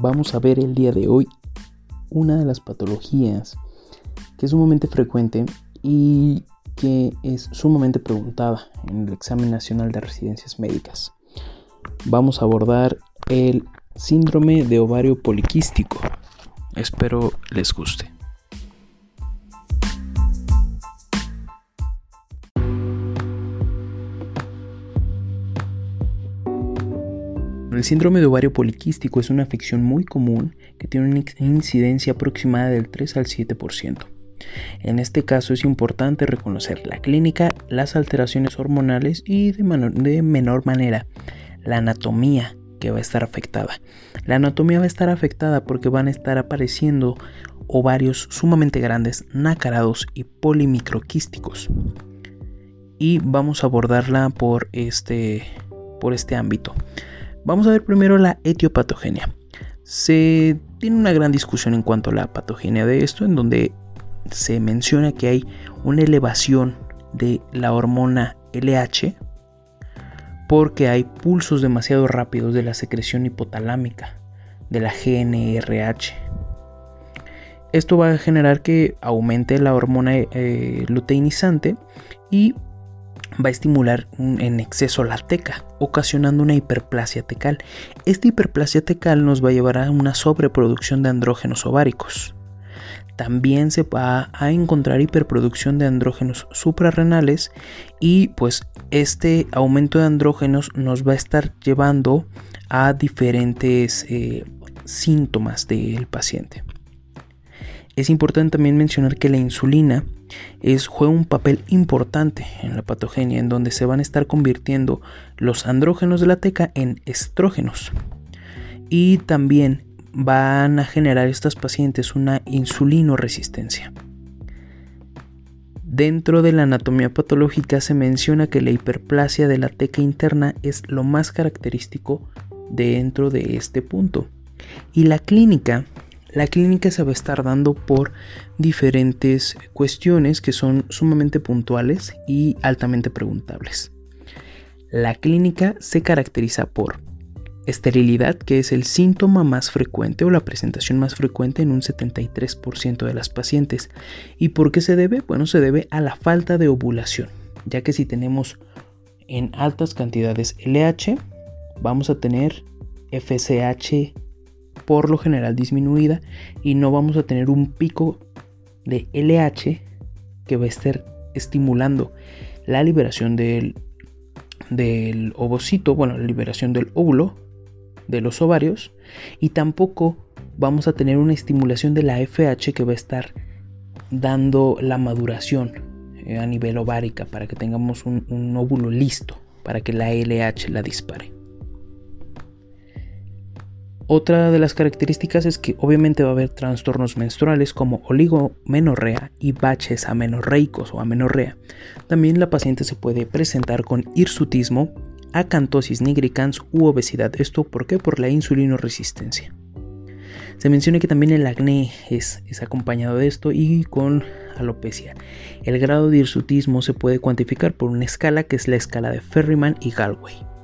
Vamos a ver el día de hoy una de las patologías que es sumamente frecuente y que es sumamente preguntada en el examen nacional de residencias médicas. Vamos a abordar el síndrome de ovario poliquístico. Espero les guste. El síndrome de ovario poliquístico es una afección muy común que tiene una incidencia aproximada del 3 al 7%. En este caso es importante reconocer la clínica, las alteraciones hormonales y de, menor manera la anatomía que va a estar afectada. La anatomía va a estar afectada porque van a estar apareciendo ovarios sumamente grandes, nácarados y polimicroquísticos. Y vamos a abordarla por este, por este ámbito. Vamos a ver primero la etiopatogenia. Se tiene una gran discusión en cuanto a la patogenia de esto, en donde se menciona que hay una elevación de la hormona LH porque hay pulsos demasiado rápidos de la secreción hipotalámica de la GNRH. Esto va a generar que aumente la hormona eh, luteinizante y va a estimular en exceso la teca, ocasionando una hiperplasia tecal. Esta hiperplasia tecal nos va a llevar a una sobreproducción de andrógenos ováricos. También se va a encontrar hiperproducción de andrógenos suprarrenales y pues este aumento de andrógenos nos va a estar llevando a diferentes eh, síntomas del paciente. Es importante también mencionar que la insulina es, juega un papel importante en la patogenia, en donde se van a estar convirtiendo los andrógenos de la teca en estrógenos. Y también van a generar estas pacientes una insulinoresistencia. Dentro de la anatomía patológica se menciona que la hiperplasia de la teca interna es lo más característico dentro de este punto. Y la clínica la clínica se va a estar dando por diferentes cuestiones que son sumamente puntuales y altamente preguntables. La clínica se caracteriza por esterilidad, que es el síntoma más frecuente o la presentación más frecuente en un 73% de las pacientes. ¿Y por qué se debe? Bueno, se debe a la falta de ovulación, ya que si tenemos en altas cantidades LH, vamos a tener FSH por lo general disminuida y no vamos a tener un pico de LH que va a estar estimulando la liberación del, del ovocito, bueno, la liberación del óvulo de los ovarios y tampoco vamos a tener una estimulación de la FH que va a estar dando la maduración eh, a nivel ovárica para que tengamos un, un óvulo listo para que la LH la dispare. Otra de las características es que obviamente va a haber trastornos menstruales como oligomenorrea y baches amenorreicos o amenorrea. También la paciente se puede presentar con hirsutismo, acantosis nigricans u obesidad. ¿Esto por qué? Por la insulinoresistencia. Se menciona que también el acné es, es acompañado de esto y con alopecia. El grado de hirsutismo se puede cuantificar por una escala que es la escala de Ferriman y Galway.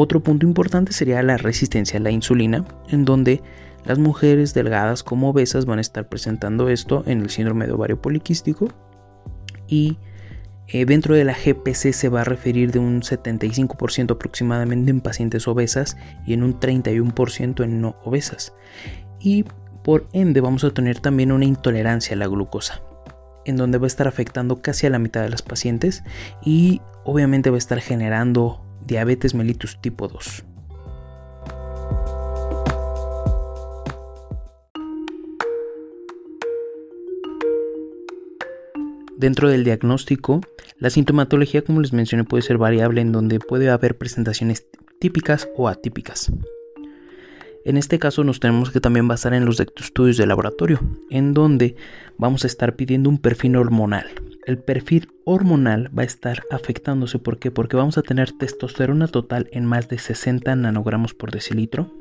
Otro punto importante sería la resistencia a la insulina, en donde las mujeres delgadas como obesas van a estar presentando esto en el síndrome de ovario poliquístico y eh, dentro de la GPC se va a referir de un 75% aproximadamente en pacientes obesas y en un 31% en no obesas. Y por ende vamos a tener también una intolerancia a la glucosa, en donde va a estar afectando casi a la mitad de las pacientes y obviamente va a estar generando diabetes mellitus tipo 2. Dentro del diagnóstico, la sintomatología, como les mencioné, puede ser variable en donde puede haber presentaciones típicas o atípicas. En este caso nos tenemos que también basar en los estudios de laboratorio, en donde vamos a estar pidiendo un perfil hormonal. El perfil hormonal va a estar afectándose, ¿por qué? Porque vamos a tener testosterona total en más de 60 nanogramos por decilitro.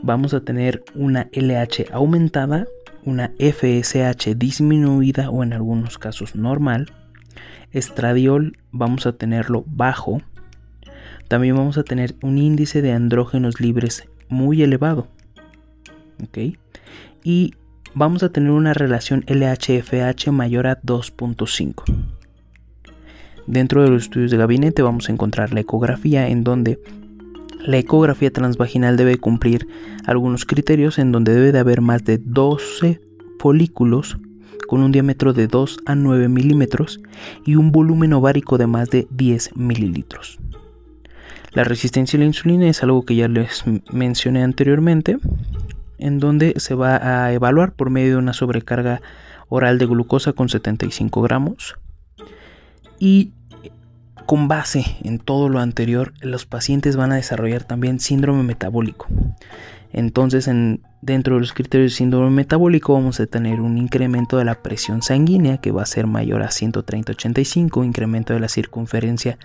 Vamos a tener una LH aumentada, una FSH disminuida o en algunos casos normal. Estradiol vamos a tenerlo bajo. También vamos a tener un índice de andrógenos libres muy elevado. ¿Ok? Y vamos a tener una relación LHFH mayor a 2.5. Dentro de los estudios de gabinete vamos a encontrar la ecografía en donde la ecografía transvaginal debe cumplir algunos criterios en donde debe de haber más de 12 folículos con un diámetro de 2 a 9 milímetros y un volumen ovárico de más de 10 mililitros. La resistencia a la insulina es algo que ya les mencioné anteriormente, en donde se va a evaluar por medio de una sobrecarga oral de glucosa con 75 gramos. Y con base en todo lo anterior, los pacientes van a desarrollar también síndrome metabólico. Entonces, en, dentro de los criterios de síndrome metabólico vamos a tener un incremento de la presión sanguínea que va a ser mayor a 130-85, incremento de la circunferencia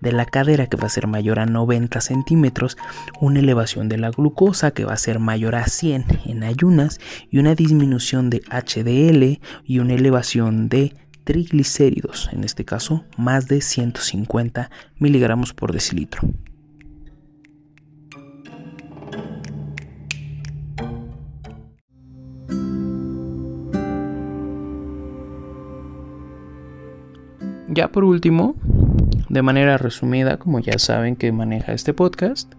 de la cadera que va a ser mayor a 90 centímetros, una elevación de la glucosa que va a ser mayor a 100 en ayunas y una disminución de HDL y una elevación de triglicéridos, en este caso más de 150 miligramos por decilitro. Ya por último, de manera resumida, como ya saben que maneja este podcast,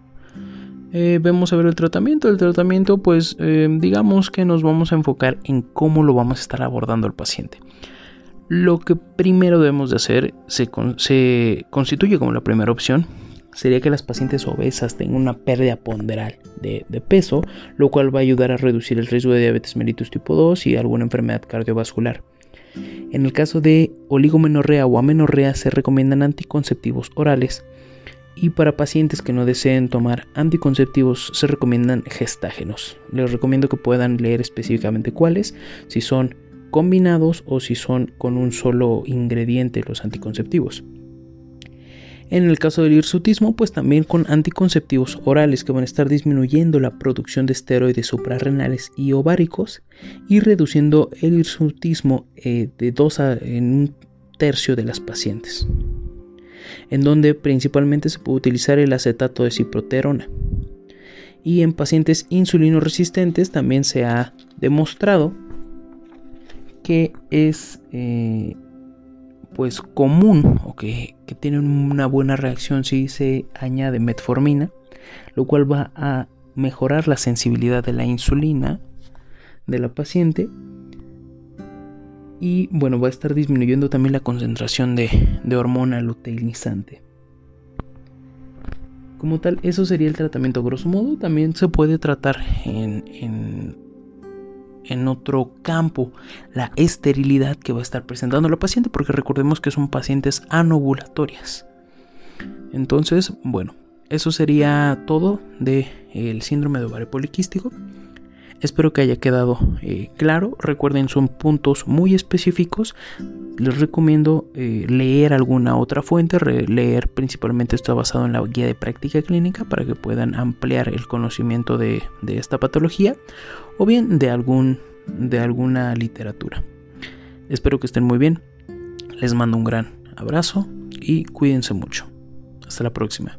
eh, vemos a ver el tratamiento. El tratamiento, pues eh, digamos que nos vamos a enfocar en cómo lo vamos a estar abordando el paciente. Lo que primero debemos de hacer se, constituye como la primera opción. Sería que las pacientes obesas tengan una pérdida ponderal de, de, peso, lo cual va a ayudar a reducir el riesgo de diabetes mellitus tipo 2 y alguna enfermedad cardiovascular. En el caso de oligomenorrea o amenorrea se recomiendan anticonceptivos orales y para pacientes que no deseen tomar anticonceptivos se recomiendan gestágenos. Les recomiendo que puedan leer específicamente cuáles, si son combinados o si son con un solo ingrediente los anticonceptivos. En el caso del hirsutismo, pues también con anticonceptivos orales que van a estar disminuyendo la producción de esteroides suprarrenales y ováricos y reduciendo el hirsutismo eh, de 2 a en un tercio de las pacientes. En donde principalmente se puede utilizar el acetato de ciproterona. Y en pacientes insulino resistentes también se ha demostrado que es eh, pues común o que, que tienen una buena reacción si se añade metformina, lo cual va a mejorar la sensibilidad de la insulina de la paciente y bueno, va a estar disminuyendo también la concentración de, hormona luteinizante. Como tal, eso sería el tratamiento grosso modo. También se puede tratar en otro campo la esterilidad que va a estar presentando la paciente, porque recordemos que son pacientes anovulatorias. Entonces, bueno, eso sería todo del el síndrome de ovario poliquístico. Espero que haya quedado eh, claro. Recuerden, son puntos muy específicos. Les recomiendo eh, leer alguna otra fuente. leer principalmente está basado en la guía de práctica clínica para que puedan ampliar el conocimiento de, de esta patología o bien de, algún, de alguna literatura. Espero que estén muy bien. Les mando un gran abrazo y cuídense mucho. Hasta la próxima.